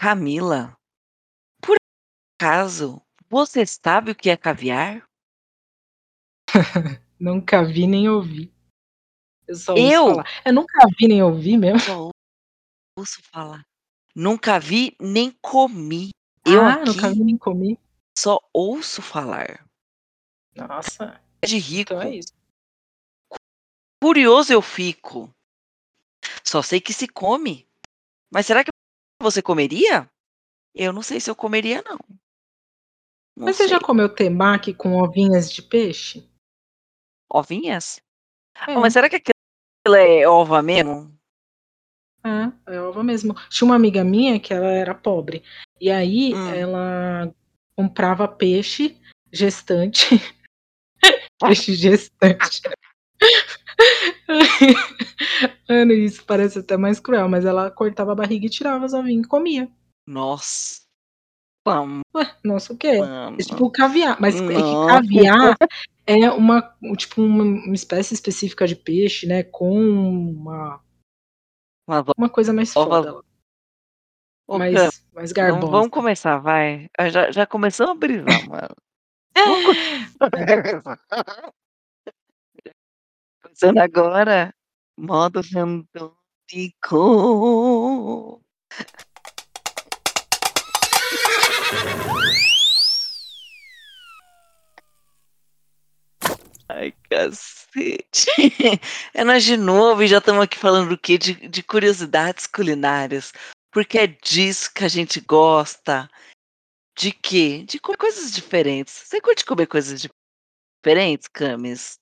Camila, por acaso, você sabe o que é caviar? Nunca vi nem ouvi. Eu só ouço Eu? falar. Eu nunca vi nem ouvi mesmo. Só ouço falar. Nunca vi nem comi. Eu Ah, nunca aqui vi nem comi. só ouço falar. Nossa, É de rico. então é isso. Curioso eu fico. Só sei que se come. Mas será que você comeria? Eu não sei se eu comeria, não. Não Mas você já comeu temaki com ovinhas de peixe? Ovinhas? É, Oh, mas será que aquilo é ova mesmo? é, é ova mesmo. Tinha uma amiga minha que ela era pobre. E aí Hum. ela comprava peixe gestante. peixe gestante. Mano, isso parece até mais cruel, mas ela cortava a barriga e tirava as ovinhas e comia. Nossa. Ué, nossa, o quê? É tipo caviar, mas é que Não. caviar é uma, tipo, uma, uma espécie específica de peixe, né? Com uma, vamos- uma coisa mais foda, Ô, mais, mais garbosa. vamos começar, vai. Ah, Já, já começamos a brisar, mano. co- Começando agora, modo randômico. Ai, cacete. É nós de novo e já estamos aqui falando do quê? De, de curiosidades culinárias. Porque é disso que a gente gosta. De quê? De comer coisas diferentes. Você curte comer coisas di- diferentes, Camis?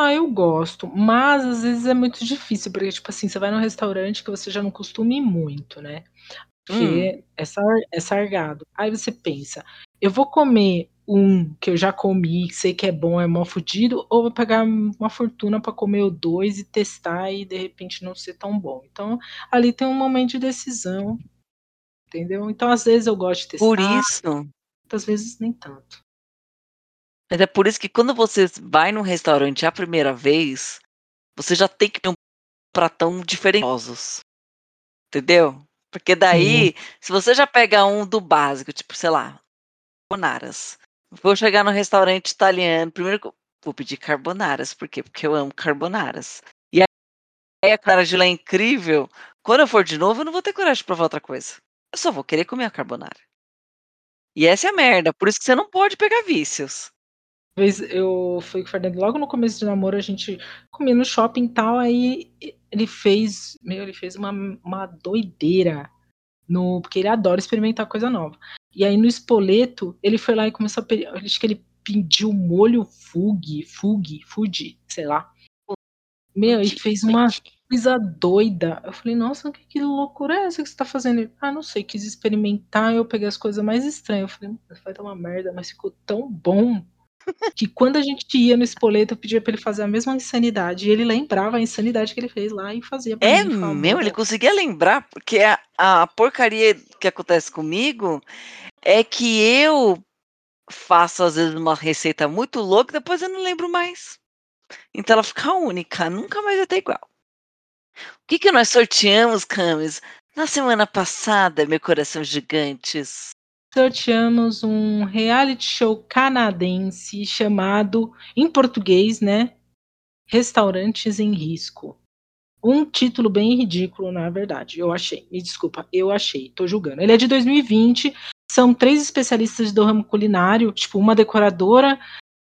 Ah, eu gosto, mas às vezes é muito difícil, porque, tipo assim, você vai num restaurante que você já não costuma ir muito, né? Porque é, sar- é sargado. Aí você pensa, eu vou comer um que eu já comi, sei que é bom, é mó fudido, ou vou pagar uma fortuna pra comer o dois e testar e de repente não ser tão bom. Então, ali tem um momento de decisão, entendeu? Então, às vezes eu gosto de testar, Por isso. outras vezes nem tanto. Mas é por isso que quando você vai num restaurante a primeira vez, você já tem que ter um pratão diferentosos. Entendeu? Porque daí, se você já pegar um do básico, tipo, sei lá, carbonaras. Vou chegar no restaurante italiano, primeiro vou pedir carbonaras. Por quê? Porque eu amo carbonaras. E aí a clara de lá é incrível. Quando eu for de novo, eu não vou ter coragem de provar outra coisa. Eu só vou querer comer a carbonara. E essa é a merda. Por isso que você não pode pegar vícios. Uma vez eu fui com o Fernando, logo no começo de namoro, a gente comia no shopping e tal, aí ele fez, meu, ele fez uma, uma doideira, no, porque ele adora experimentar coisa nova. E aí no espoleto, ele foi lá e começou a acho que ele pediu molho fugi, fugi, fugi, sei lá. Meu, e fez uma coisa doida. Eu falei, nossa, que, que loucura é essa que você tá fazendo? Ele, ah, não sei, quis experimentar, eu peguei as coisas mais estranhas. Eu falei, vai dar uma merda, mas ficou tão bom que quando a gente ia no espoleto, eu pedia pra ele fazer a mesma insanidade. E ele lembrava a insanidade que ele fez lá e fazia pra É mim. Falava, mesmo? Ele "Bom, conseguia lembrar, porque a, a porcaria que acontece comigo é que eu faço, às vezes, uma receita muito louca, depois eu não lembro mais. Então ela fica única, nunca mais vai ter igual. O que, que nós sorteamos, Camis, na semana passada, meu coração gigantes? Sorteamos um reality show canadense chamado, em português, né? Restaurantes em Risco. Um título bem ridículo, na verdade. Eu achei. Me desculpa, eu achei. Tô julgando. Ele é de 2020. São três especialistas do ramo culinário, tipo uma decoradora,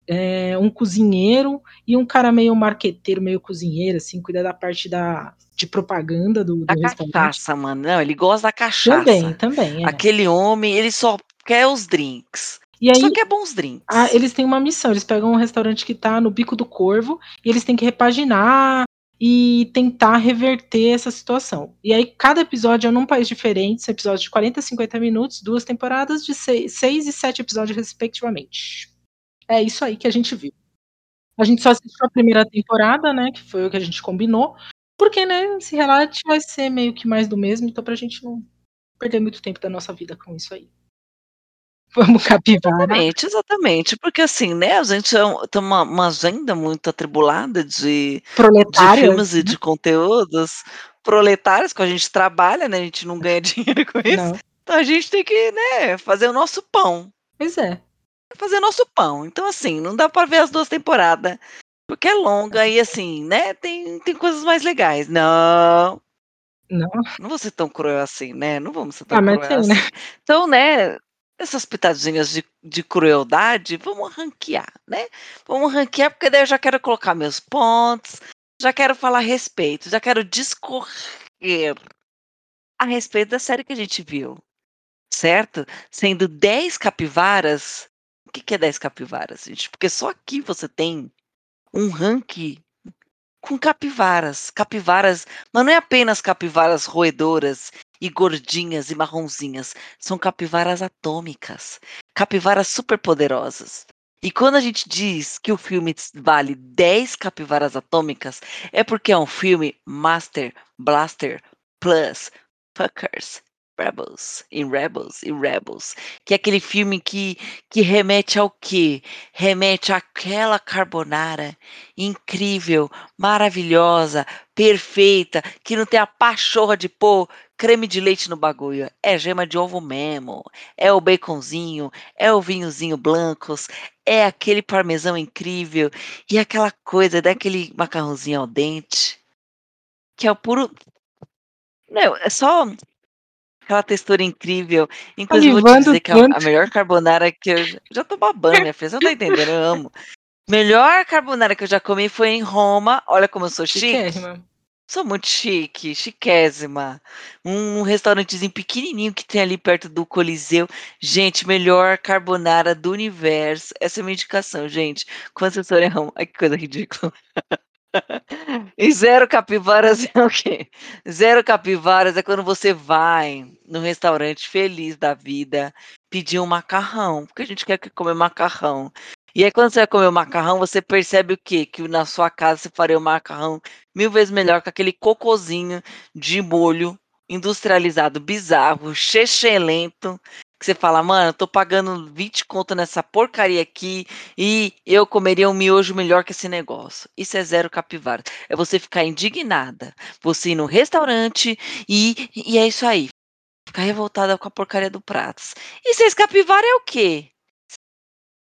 é, um cozinheiro e um cara meio marqueteiro, meio cozinheiro, assim, cuida da parte da, de propaganda do, do Da restaurante. cachaça, mano. Não, ele gosta da cachaça. Também, também. É. Aquele homem, ele só quer os drinks. E aí, Só quer bons drinks. Ah, eles têm uma missão, eles pegam um restaurante que tá no bico do corvo e eles têm que repaginar e tentar reverter essa situação. E aí cada episódio é num país diferente, são episódios de 40 a 50 minutos, duas temporadas de 6 e 7 episódios respectivamente. É isso aí que a gente viu. A gente só assistiu a primeira temporada, né, que foi o que a gente combinou, porque, né, esse reality vai ser meio que mais do mesmo, então pra gente não perder muito tempo da nossa vida com isso aí. Vamos capivara. Exatamente, exatamente. Porque assim, né, a gente é um- tem uma, uma agenda muito atribulada de, de filmes e né? de conteúdos. proletários, que a gente trabalha, né? A gente não ganha dinheiro com isso. Não. Então a gente tem que, né, fazer o nosso pão. Pois é. Fazer nosso pão. Então, assim, não dá para ver as duas temporadas. Porque é longa e assim, né? Tem, tem coisas mais legais. Não. Não. Não vou ser tão cruel assim, né? Não vamos ser tão ah, cruel assim. Né? Então, né? Essas pitadinhas de, de crueldade, vamos ranquear, né? Vamos ranquear, porque daí eu já quero colocar meus pontos, já quero falar a respeito, já quero discorrer a respeito da série que a gente viu. Certo? Sendo 10 capivaras. O que, que é 10 capivaras, gente? Porque só aqui você tem um ranking com capivaras. Capivaras, mas não é apenas capivaras roedoras e gordinhas e marronzinhas. São capivaras atômicas. Capivaras superpoderosas. E quando a gente diz que o filme vale 10 capivaras atômicas, é porque é um filme Master Blaster Plus Fuckers Rebels, em Rebels, e Rebels, que é aquele filme que, que remete ao quê? Remete àquela carbonara incrível, maravilhosa, perfeita, que não tem a pachorra de pôr creme de leite no bagulho. É gema de ovo mesmo, é o baconzinho, é o vinhozinho blancos, é aquele parmesão incrível e aquela coisa daquele macarrãozinho ao dente, que é o puro... Não, é só aquela textura incrível. Inclusive, vou te dizer que a, a melhor carbonara que eu. Já tô babando, minha filha. Você não tá entendendo? Eu amo. Melhor carbonara que eu já comi foi em Roma. Olha como eu sou chique. Chiquérrima. Sou muito chique, chiquésima. Um, um restaurantezinho pequenininho que tem ali perto do Coliseu. Gente, melhor carbonara do universo. Essa é a minha indicação, gente. Quando vocês forem Roma. Ai, que coisa ridícula. E zero capivaras é o quê? Zero capivaras é quando você vai no restaurante feliz da vida pedir um macarrão, porque a gente quer comer macarrão. E aí, quando você vai comer o macarrão, você percebe o quê? Que na sua casa você faria o macarrão mil vezes melhor com aquele cocozinho de molho industrializado bizarro, chechelento, que você fala, mano, eu tô pagando 20 conto nessa porcaria aqui e eu comeria um miojo melhor que esse negócio. Isso é zero capivara. É você ficar indignada, você ir no restaurante e, e é isso aí. Ficar revoltada com a porcaria do pratos. E seis capivara é o quê?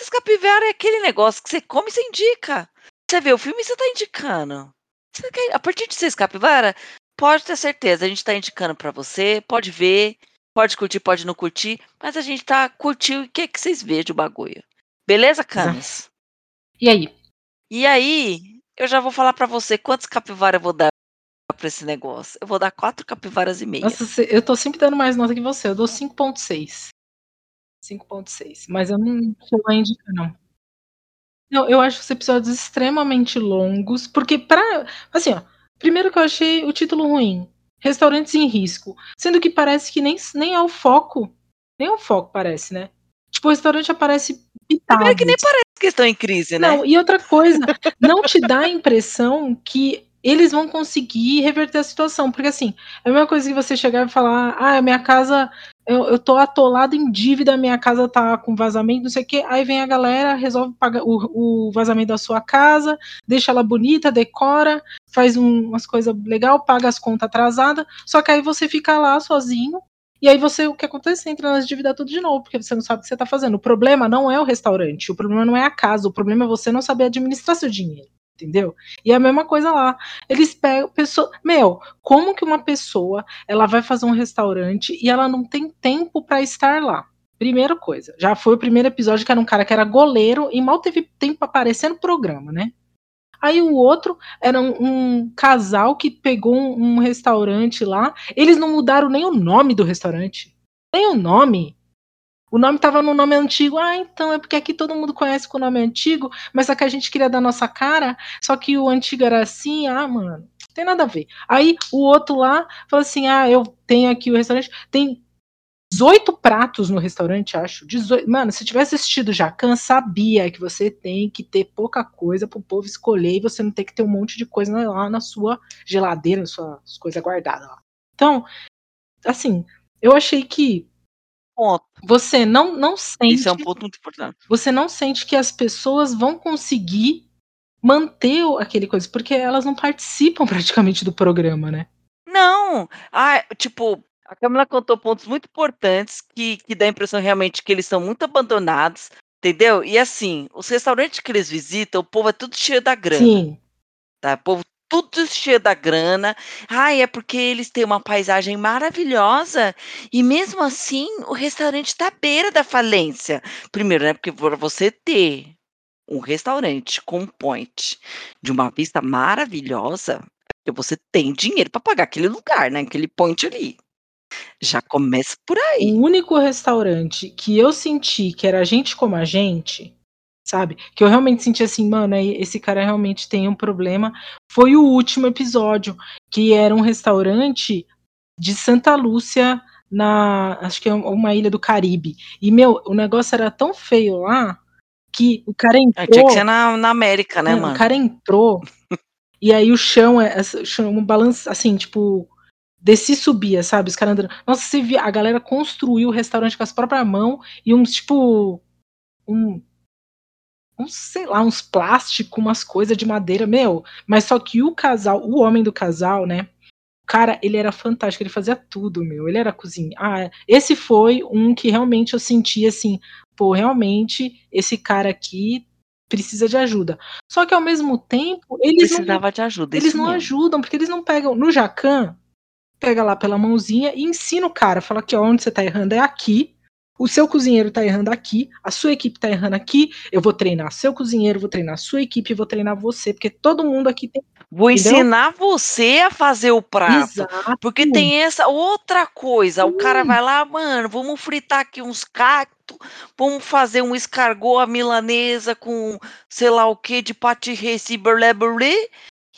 Seis capivara é aquele negócio que você come e você indica. Você vê o filme e você tá indicando. Você quer, a partir de seis capivara, pode ter certeza, a gente tá indicando para você, pode ver, Pode curtir, pode não curtir, mas a gente tá curtindo e quer que vocês vejam o bagulho. Beleza, Camis? E aí? E aí, eu já vou falar para você quantos capivaras eu vou dar pra esse negócio. Eu vou dar quatro capivaras e meia. Nossa, eu tô sempre dando mais nota que você. Eu dou 5.6. 5.6. Mas eu não sou a indicar, não. Não, eu acho os episódios extremamente longos, porque pra. Assim, ó. Primeiro que eu achei o título ruim restaurantes em risco. Sendo que parece que nem, nem é o foco. Nem é o foco, parece, né? Tipo, o restaurante aparece pitado. É que nem parece que estão em crise, né? Não, e outra coisa, não te dá a impressão que eles vão conseguir reverter a situação. Porque assim, é a mesma coisa que você chegar e falar, ah, minha casa, eu, eu tô atolado em dívida, minha casa tá com vazamento, não sei o quê. Aí vem a galera, resolve pagar o, o vazamento da sua casa, deixa ela bonita, decora, faz um, umas coisas legal, paga as contas atrasadas. Só que aí você fica lá sozinho. E aí você, o que acontece? entra nas dívidas tudo de novo, porque você não sabe o que você está fazendo. O problema não é o restaurante, o problema não é a casa, o problema é você não saber administrar seu dinheiro entendeu? E é a mesma coisa lá. Eles pegam pessoa, meu, como que uma pessoa ela vai fazer um restaurante e ela não tem tempo para estar lá? Primeira coisa, já foi o primeiro episódio que era um cara que era goleiro e mal teve tempo para aparecer no programa, né? Aí o outro era um, um casal que pegou um, um restaurante lá. Eles não mudaram nem o nome do restaurante. Nem o nome. O nome estava no nome antigo. Ah, então é porque aqui todo mundo conhece com o nome antigo, mas só que a gente queria dar nossa cara, só que o antigo era assim. Ah, mano, não tem nada a ver. Aí o outro lá falou assim: ah, eu tenho aqui o restaurante, tem 18 pratos no restaurante, acho. 18. Mano, se tivesse assistido Jacan, sabia que você tem que ter pouca coisa pro povo escolher e você não tem que ter um monte de coisa lá na sua geladeira, nas suas coisas guardadas lá. Então, assim, eu achei que ponto. Você não, não sente. Isso é um ponto muito importante. Você não sente que as pessoas vão conseguir manter aquele coisa, porque elas não participam praticamente do programa, né? Não, ah, tipo, a Camila contou pontos muito importantes que que dá a impressão realmente que eles são muito abandonados, entendeu? E assim, os restaurantes que eles visitam, o povo é tudo cheio da grana. Sim. Tá, o povo tudo cheio da grana. Ai, é porque eles têm uma paisagem maravilhosa e mesmo assim o restaurante tá à beira da falência. Primeiro, né, porque para você ter um restaurante com point de uma vista maravilhosa, é você tem dinheiro para pagar aquele lugar, né, aquele point ali. Já começa por aí. O único restaurante que eu senti que era gente como a gente, sabe, que eu realmente senti assim: "Mano, esse cara realmente tem um problema", foi o último episódio, que era um restaurante de Santa Lúcia, na acho que é uma ilha do Caribe. E, meu, o negócio era tão feio lá, que o cara É, tinha que ser entrou na na América, né, o mano. cara entrou, e aí o chão é essa chão balança assim, tipo, descia e subia, sabe, os cara andando. Nossa, você via a galera construiu o restaurante com as própria mão e uns tipo, um uns, sei lá, uns plástico, umas coisa de madeira, meu, mas só que o casal, o homem do casal, né, o cara, ele era fantástico, ele fazia tudo, meu, ele era cozinha. Ah, esse foi um que realmente eu senti assim: "Pô, realmente esse cara aqui precisa de ajuda". Só que ao mesmo tempo, eles não Precisava de ajuda, eles não mesmo. ajudam, porque eles não pegam. No Jacan, pega lá pela mãozinha e ensina o cara, fala: "Aqui ó, onde você tá errando é aqui, o seu cozinheiro tá errando aqui, a sua equipe tá errando aqui, eu vou treinar seu cozinheiro, vou treinar sua equipe e vou treinar você, porque todo mundo aqui tem" Vou entendeu? ensinar você a fazer o prato, porque Exato. tem essa outra coisa, o cara Sim. vai lá: "Mano, vamos fritar aqui uns cacto, vamos fazer um escargot à milanesa com sei lá o quê de si blé blé",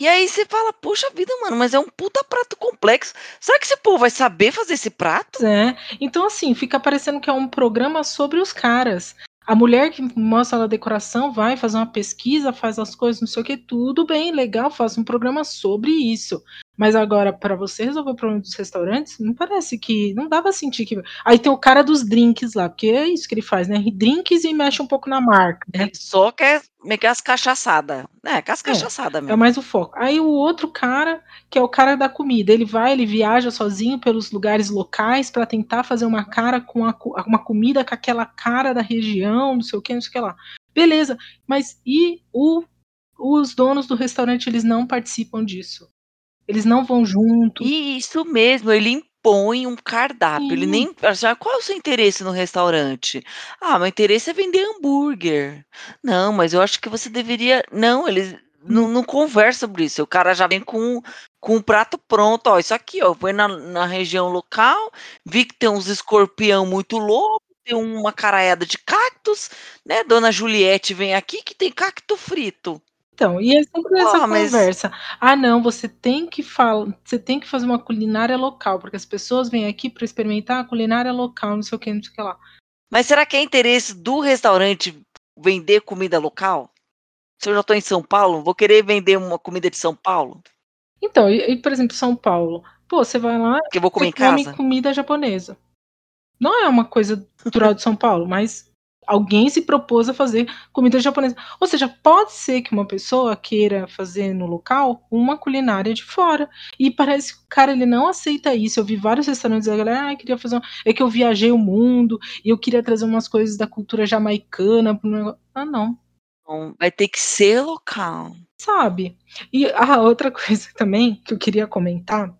e aí você fala: "Poxa vida, mano, mas é um puta prato complexo, será que esse povo vai saber fazer esse prato?". É. Então assim, fica parecendo que é um programa sobre os caras. A mulher que mostra a decoração vai fazer uma pesquisa, faz as coisas, não sei o quê, tudo bem, legal, faça um programa sobre isso. Mas agora pra você resolver o problema dos restaurantes, não parece que não pra sentir que aí tem o cara dos drinks lá, porque é isso que ele faz, né, drinks e mexe um pouco na marca, né. Ele só quer meter as cachaçada. É, as É, cachaçada é mesmo. mais o foco. Aí o outro cara, que é o cara da comida, ele vai, ele viaja sozinho pelos lugares locais pra tentar fazer uma cara com a uma comida com aquela cara da região, não sei o quê, não sei o que lá. Beleza, mas e o os donos do restaurante, eles não participam disso. Eles não vão junto. Isso mesmo, ele impõe um cardápio, ele Sim. nem já qual é o seu interesse no restaurante? "Ah, meu interesse é vender hambúrguer". "Não, mas eu acho que você deveria" não, eles não Hum. não conversa sobre isso, o cara já vem com com o prato pronto: "Ó, isso aqui ó, foi na na região local, vi que tem uns escorpião muito louco, tem uma caraiada de cactos, né, dona Juliette vem aqui que tem cacto frito". Então, e é sempre essa Porra, mas conversa: "Ah não, você tem que fal você tem que fazer uma culinária local, porque as pessoas vêm aqui pra experimentar a culinária local, não sei o quê, não sei o que lá". Mas será que é interesse do restaurante vender comida local? Se eu já tô em São Paulo, vou querer vender uma comida de São Paulo? Então, e e por exemplo, São Paulo, pô, você vai lá, Que eu vou comer em come casa? comida japonesa. Não é uma coisa cultural de São Paulo, mas alguém se propôs a fazer comida japonesa. Ou seja, pode ser que uma pessoa queira fazer no local uma culinária de fora. E parece que o cara ele não aceita isso. Eu vi vários restaurantes, a galera: "Ai, queria fazer uma é que eu viajei o mundo e eu queria trazer umas coisas da cultura jamaicana para o nego" ah não. Não, vai ter que ser local. Sabe. E a outra coisa também que eu queria comentar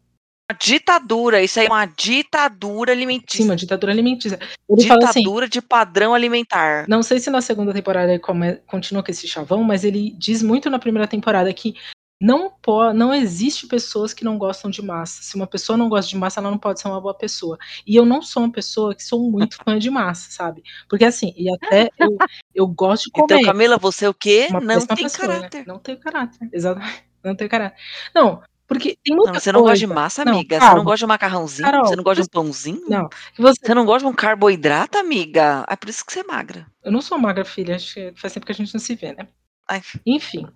ditadura, isso aí é uma ditadura Sim, uma alimentícia. ditadura alimentícia. Ele assim Ditadura de padrão alimentar. não sei se na 2ª temporada ele come continua com esse chavão, mas ele diz muito na 1ª temporada que não não existe pessoas que não gostam de massa. Se uma pessoa não gosta de massa, ela não pode ser uma boa pessoa. E eu não sou uma pessoa que sou muito fã de massa, sabe. Porque assim, e até eu eu gosto de Então, comer. Camila, você é o quê? Uma Não tem pessoa, né. caráter. Não tenho caráter, exatamente, não tenho caráter. Não, porque tem Não, muita você não gosta de coisa massa, não, amiga? Você não gosta de um macarrãozinho? Você Carol, não gosta de um pãozinho? não, você Você não gosta de um carboidrato, amiga? É por isso que você é magra. Eu não sou magra, filha, acho que faz tempo que a gente não se vê, né. Ai. Enfim,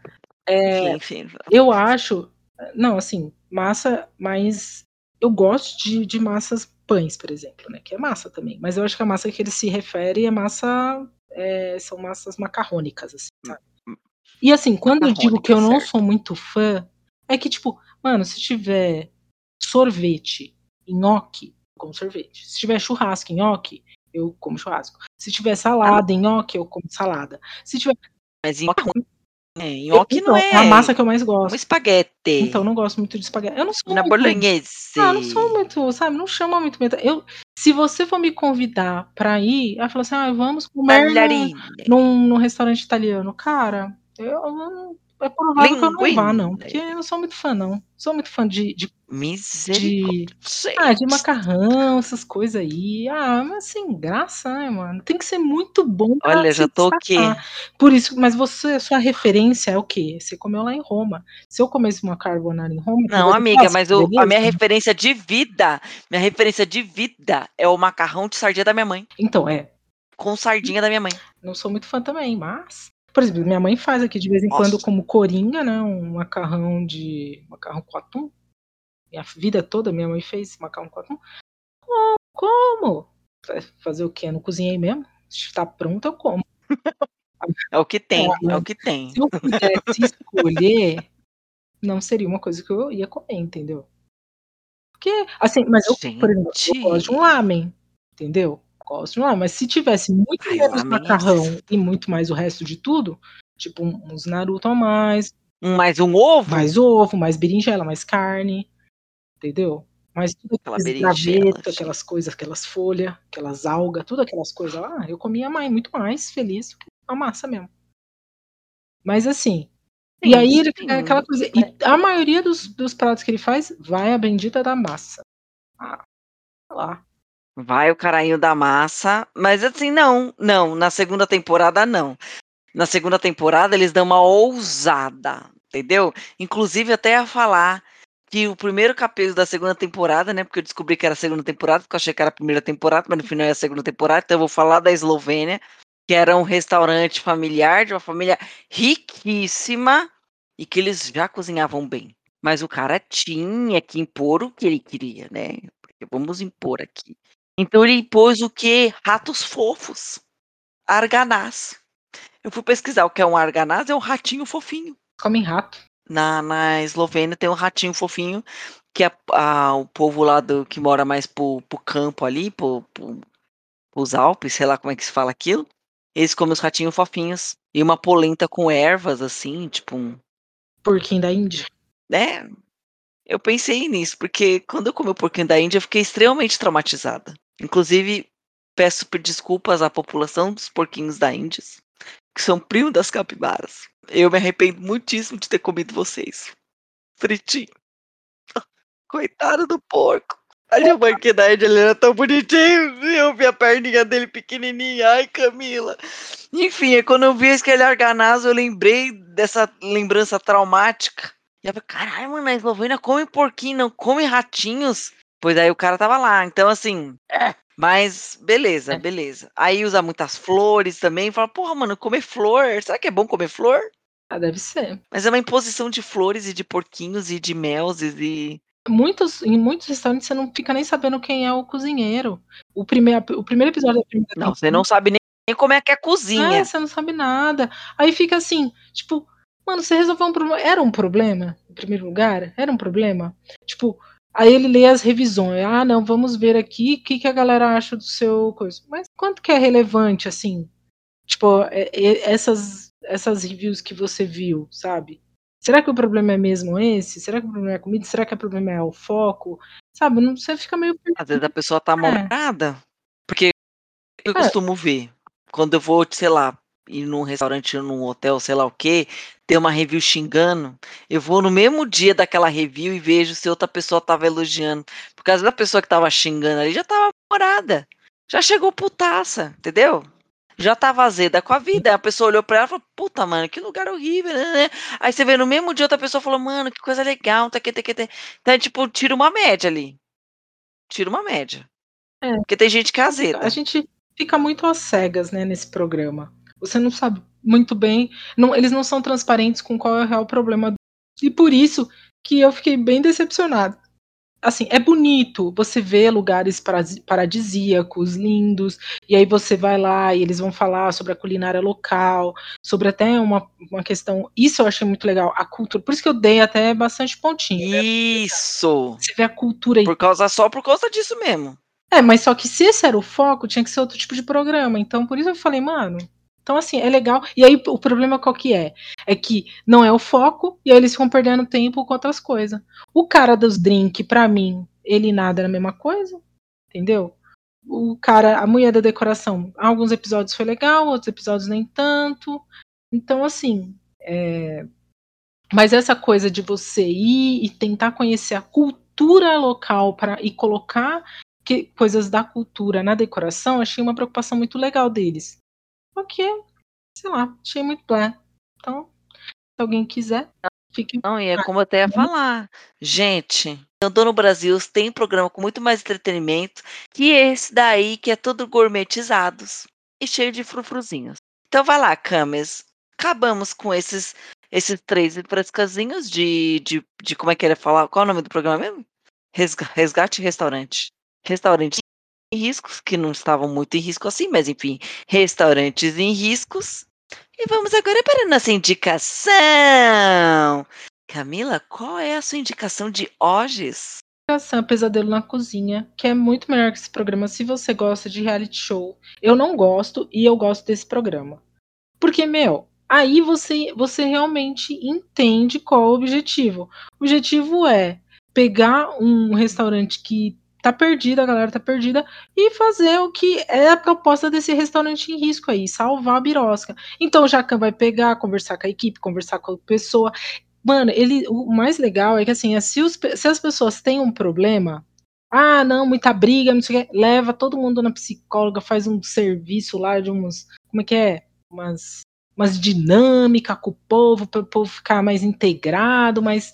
Enfim, eh, enfim. eu acho não, assim, massa mas eu gosto de de massas pães, por exemplo, né, que é massa também, mas eu acho que a massa que ele se refere é massa, eh, são massas macarrônicas, assim, sabe. E assim, quando eu digo que eu não certo. sou muito fã, é que tipo, mano, se tiver sorvete, nhoque, eu como sorvete. Se tiver churrasco, nhoque, eu como churrasco. Se tiver salada, nhoque, eu como salada. Se tiver. Mas nhoque, é, nhoque então, não é. É a massa que eu mais gosto. Um espaguete. Então, não gosto muito de espaguete. Eu não sou Na muito. bolognese. Ah, não sou muito, sabe? Não chama muito. minha- Eu, se você for me convidar pra ir, aí fala assim, ah, vamos comer num, num, num restaurante italiano. Cara, eu, eu não- é provável que eu não vá, não. Porque eu não sou muito fã, não. Sou muito fã de, de, Misericórdia. ah, de macarrão, essas coisas aí. Ah, mas sem graça, né, mano? Tem que ser muito bom pra Olha, já tô aqui. destacar. Por isso, mas você, sua referência é o quê? Você comeu lá em Roma. Se eu comesse uma carbonara em Roma, Não, eu amiga, mas o- a minha referência de vida, minha referência de vida é o macarrão de sardinha da minha mãe. Então, é. Com sardinha da minha mãe. Não sou muito fã também, mas. Por exemplo, minha mãe faz aqui de vez em quando Nossa. como coringa, né? Um macarrão de. macarrão com atum. Minha vida toda minha mãe fez macarrão com atum. Como? Como? Fazer o quê? Eu não cozinhei mesmo? Se tá pronto, eu como. É o que tem, É, é o que tem. Se eu pudesse escolher, não seria uma coisa que eu ia comer, entendeu? Porque, assim, mas eu, por exemplo, eu gosto de um lamen, entendeu? Gosto mas se tivesse muito Ai, menos macarrão e muito mais o resto de tudo, tipo uns Naruto a mais, mais um ovo? mais ovo, mais berinjela, mais carne, entendeu? Mas tudo Aquela gente. aquelas coisas, aquelas folhas, aquelas algas, tudo aquelas coisas lá, eu comia mais, muito mais feliz do que a massa mesmo. Mas assim, e Sim, aí ele- sim. é aquela coisa, e a maioria dos, dos pratos que ele faz vai a bendita da massa. Ah, lá. Vai o caralho da massa, mas assim, não, não, na segunda temporada não. Na segunda temporada eles dão uma ousada, entendeu? Inclusive até a falar que o primeiro capítulo da segunda temporada, né, porque eu descobri que era a segunda temporada, porque eu achei que era a primeira temporada, mas no final é a segunda temporada, então eu vou falar da Eslovênia, que era um restaurante familiar de uma família riquíssima e que eles já cozinhavam bem. Mas o cara tinha que impor o que ele queria, né? Porque vamos impor aqui. Então ele impôs o quê? Ratos fofos. Arganaz. Eu fui pesquisar o que é um arganaz, é um ratinho fofinho. Comem rato. Na, na Eslovênia tem um ratinho fofinho, que é a- o povo lá do, que mora mais pro, pro campo ali, pro, pro, pros Alpes, sei lá como é que se fala aquilo. Eles comem os ratinhos fofinhos. E uma polenta com ervas, assim, tipo um. Porquinho da Índia. né? Eu pensei nisso, porque quando eu comi o porquinho da Índia, eu fiquei extremamente traumatizada. Inclusive, peço pe- desculpas à população dos porquinhos da Índia, que são primo das capibaras. Eu me arrependo muitíssimo de ter comido vocês. Fritinho. Coitado do porco. Olha o porquinho da Índia, ele era tão bonitinho. Eu vi a perninha dele pequenininha. Ai, Camila. Enfim, é quando eu vi aquele arganazo, eu lembrei dessa lembrança traumática. E eu falei, caralho, mano, a Eslovênia come porquinho, não come ratinhos. Pois aí o cara tava lá. Então, assim. é, Mas, beleza, É. beleza. Aí usa muitas flores também. Fala, porra, mano, comer flor. Será que é bom comer flor? Ah, deve ser. Mas é uma imposição de flores e de porquinhos e de melzes e. Muitos, em muitos restaurantes você não fica nem sabendo quem é o cozinheiro. O primeiro, o primeiro episódio da primeira Não, você não sabe nem nem como é que é a cozinha. É, você não sabe nada. Aí fica assim, tipo, mano, você resolveu um problema. Era um problema, em primeiro lugar? Era um problema? Tipo, aí ele lê as revisões. Ah, não, vamos ver aqui o que, que a galera acha do seu coisa. Mas quanto que é relevante, assim? Tipo, é- é- essas, essas reviews que você viu, sabe? Será que o problema é mesmo esse? Será que o problema é a comida? Será que o problema é o foco? Sabe, não, você fica meio Às vezes a pessoa tá mal-humorada. Porque eu É. costumo ver. Quando eu vou, sei lá, ir num restaurante, num hotel, sei lá o quê, ter uma review xingando, eu vou no mesmo dia daquela review e vejo se outra pessoa tava elogiando. Porque às vezes a pessoa que tava xingando ali já tava morada. Já chegou putaça, entendeu? Já tava azeda com a vida. A pessoa olhou pra ela e falou, puta, mano, que lugar horrível, né? né?" Aí você vê no mesmo dia outra pessoa falou, mano, que coisa legal, tá, que, tá, que, tá. Então, é tipo, tira uma média ali. Tira uma média. É. Porque tem gente que é azeda. A gente fica muito às cegas, né, nesse programa. Você não sabe muito bem, não, eles não são transparentes com qual é o real problema. E por isso que eu fiquei bem decepcionado. assim, é bonito. Você vê lugares paradisíacos, lindos, e aí você vai lá e eles vão falar sobre a culinária local, sobre até uma, uma questão. Isso eu achei muito legal, a cultura. Por isso que eu dei até bastante pontinho. Né? Isso! Você vê a cultura aí. Por causa só por causa disso mesmo. É, mas só que se esse era o foco, tinha que ser outro tipo de programa. Então, por isso eu falei, mano, então, assim, é legal. E aí, o problema qual que é? É que não é o foco, e aí eles ficam perdendo tempo com outras coisas. O cara dos drink, pra mim, ele nada na mesma coisa, entendeu? O cara, a mulher da decoração, alguns episódios foi legal, outros episódios nem tanto. Então, assim, é... mas essa coisa de você ir e tentar conhecer a cultura local para e colocar que, coisas da cultura na decoração, achei uma preocupação muito legal deles. Porque, sei lá, achei muito blé. Então, se alguém quiser, fique. Não, e é como eu até ia falar. Gente, andou no Brasil, tem programa com muito mais entretenimento que esse daí, que é todo gourmetizados e cheio de frufruzinhos. Então vai lá, Camis. Acabamos com esses esses três frescazinhos de, de, de como é que ele falar? Qual é o nome do programa mesmo? Resgate Restaurante. Restaurante em riscos, que não estavam muito em risco assim, mas enfim, restaurantes em riscos. E vamos agora para a nossa indicação. Camila, qual é a sua indicação de hoje? Indicação Pesadelo na Cozinha, que é muito melhor que esse programa se você gosta de reality show. Eu não gosto e eu gosto desse programa. Porque, meu, aí você, você realmente entende qual é o objetivo. O objetivo é pegar um restaurante que tá perdida, a galera tá perdida, e fazer o que é a proposta desse restaurante em risco aí, salvar a birosca. Então o Jacan vai pegar, conversar com a equipe, conversar com a pessoa. Mano, ele, o mais legal é que assim, é, se, os, se as pessoas têm um problema, ah, não, muita briga, não sei o que, leva todo mundo na psicóloga, faz um serviço lá de uns, como é que é? Umas, umas dinâmica com o povo, para o povo ficar mais integrado, mais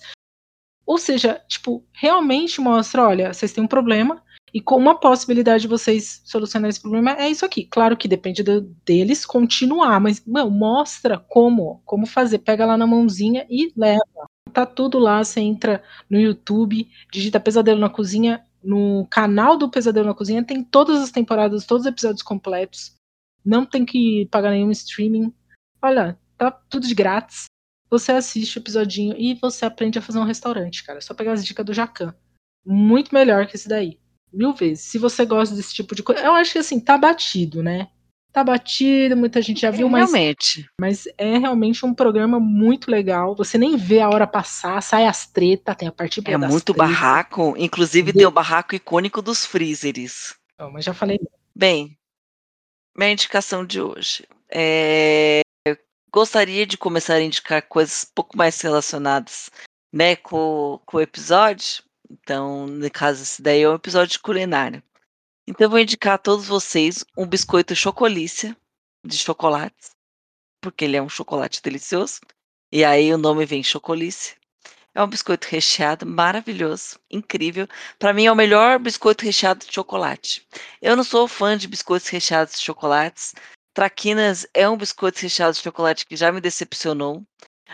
ou seja, tipo, realmente mostra, olha, vocês têm um problema e com uma possibilidade de vocês solucionar esse problema é isso aqui. Claro que depende do, deles continuar, mas meu, mostra como, como fazer. Pega lá na mãozinha e leva. Tá tudo lá, você entra no YouTube, digita Pesadelo na Cozinha, no canal do Pesadelo na Cozinha tem todas as temporadas, todos os episódios completos. Não tem que pagar nenhum streaming. Olha, tá tudo de grátis você assiste o episodinho e você aprende a fazer um restaurante, cara. É só pegar as dicas do Jacan. Muito melhor que esse daí. Mil vezes. Se você gosta desse tipo de coisa. Eu acho que assim, tá batido, né? Tá batido, muita gente já viu, é, mas. Realmente. Mas é realmente um programa muito legal. Você nem vê a hora passar, sai as tretas, tem a parte É muito barraco. Inclusive, tem o barraco icônico dos freezers. Oh, mas já falei. Bem, minha indicação de hoje. É gostaria de começar a indicar coisas um pouco mais relacionadas né, com, com o episódio. Então, no caso, esse daí é um episódio de culinária. Então, eu vou indicar a todos vocês um biscoito chocolícia de chocolates, porque ele é um chocolate delicioso. E aí o nome vem chocolícia. É um biscoito recheado maravilhoso, incrível. Para mim é o melhor biscoito recheado de chocolate. Eu não sou fã de biscoitos recheados de chocolates, Traquinas é um biscoito recheado de chocolate que já me decepcionou.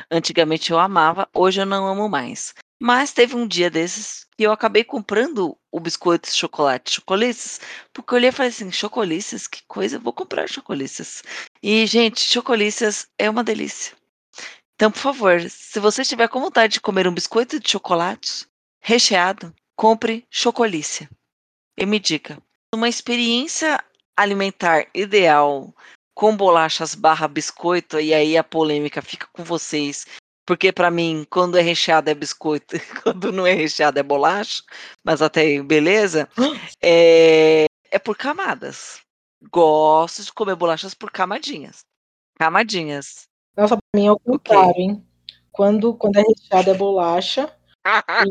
Antigamente eu amava, hoje eu não amo mais. Mas teve um dia desses que eu acabei comprando o biscoito de chocolate, chocolices, porque eu olhei e falei assim, chocolices, que coisa, vou comprar chocolices. E, gente, chocolices é uma delícia. Então, por favor, se você estiver com vontade de comer um biscoito de chocolate recheado, compre chocolice. E me diga, uma experiência alimentar ideal com bolachas barra biscoito, e aí a polêmica fica com vocês. Porque para mim, quando é recheado é biscoito, quando não é recheado é bolacha, mas até aí, beleza, é, é por camadas. Gosto de comer bolachas por camadinhas. Camadinhas. Nossa, pra mim é o contrário, okay. hein? Quando, quando é recheado é bolacha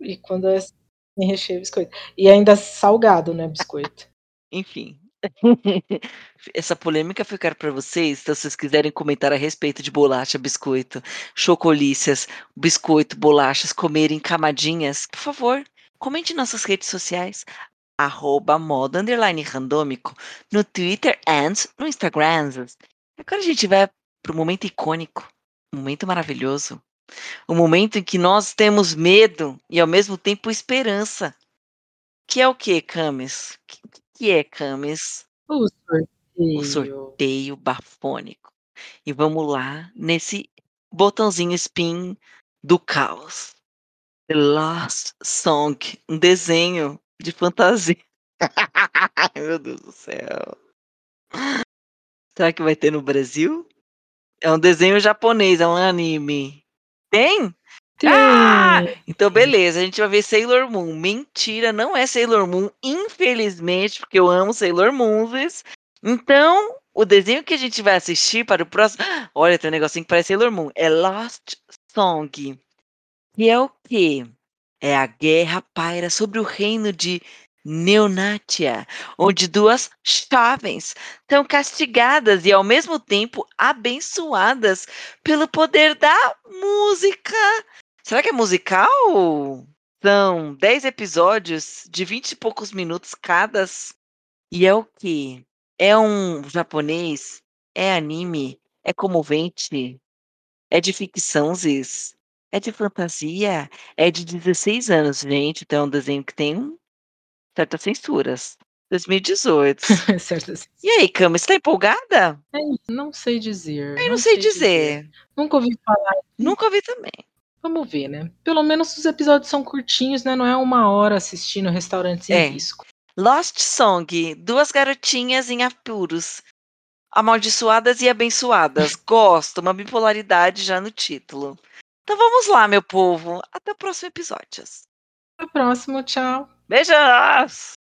e, e, quando é sem recheio é biscoito. E ainda salgado, né, biscoito. Enfim, essa polêmica ficar para vocês, então se vocês quiserem comentar a respeito de bolacha, biscoito, chocolícias, biscoito, bolachas, comerem camadinhas, por favor, comente em nossas redes sociais, arroba underline randômico, no Twitter e no Instagram. Agora a gente vai para o momento icônico, um momento maravilhoso, O momento em que nós temos medo e ao mesmo tempo esperança. Que é o que, Camis? Que é, Camis? O sorteio. O sorteio bafônico. E vamos lá nesse botãozinho spin do caos. The Last Song, um desenho de fantasia. Meu Deus do céu. Será que vai ter no Brasil? É um desenho japonês, é um anime. Tem? Ah! Então, beleza, a gente vai ver Sailor Moon. Mentira, não é Sailor Moon, infelizmente, porque eu amo Sailor Moons. Então, o desenho que a gente vai assistir para o próximo. Olha, tem um negocinho que parece Sailor Moon. É Lost Song. Que é o quê? É a guerra paira sobre o reino de Neonatia, onde duas jovens são castigadas e ao mesmo tempo abençoadas pelo poder da música. Será que é musical? São 10 episódios de 20 e poucos minutos cada. E é o que? É um japonês? É anime? É comovente? É de ficção, Ziz? É de fantasia? É de 16 anos, gente. Então é um desenho que tem certas censuras. 2018. Certas. E aí, Cama, você tá empolgada? É não sei dizer. Eu não, sei, dizer. Nunca ouvi falar. Nunca ouvi também. Vamos ver, né? Pelo menos os episódios são curtinhos, né? Não é uma hora assistindo restaurantes É. em risco. Lost Song, duas garotinhas em apuros. Amaldiçoadas e abençoadas. Gosto, uma bipolaridade já no título. Então vamos lá, meu povo. Até o próximo episódio. Até o próximo, tchau. Beijos!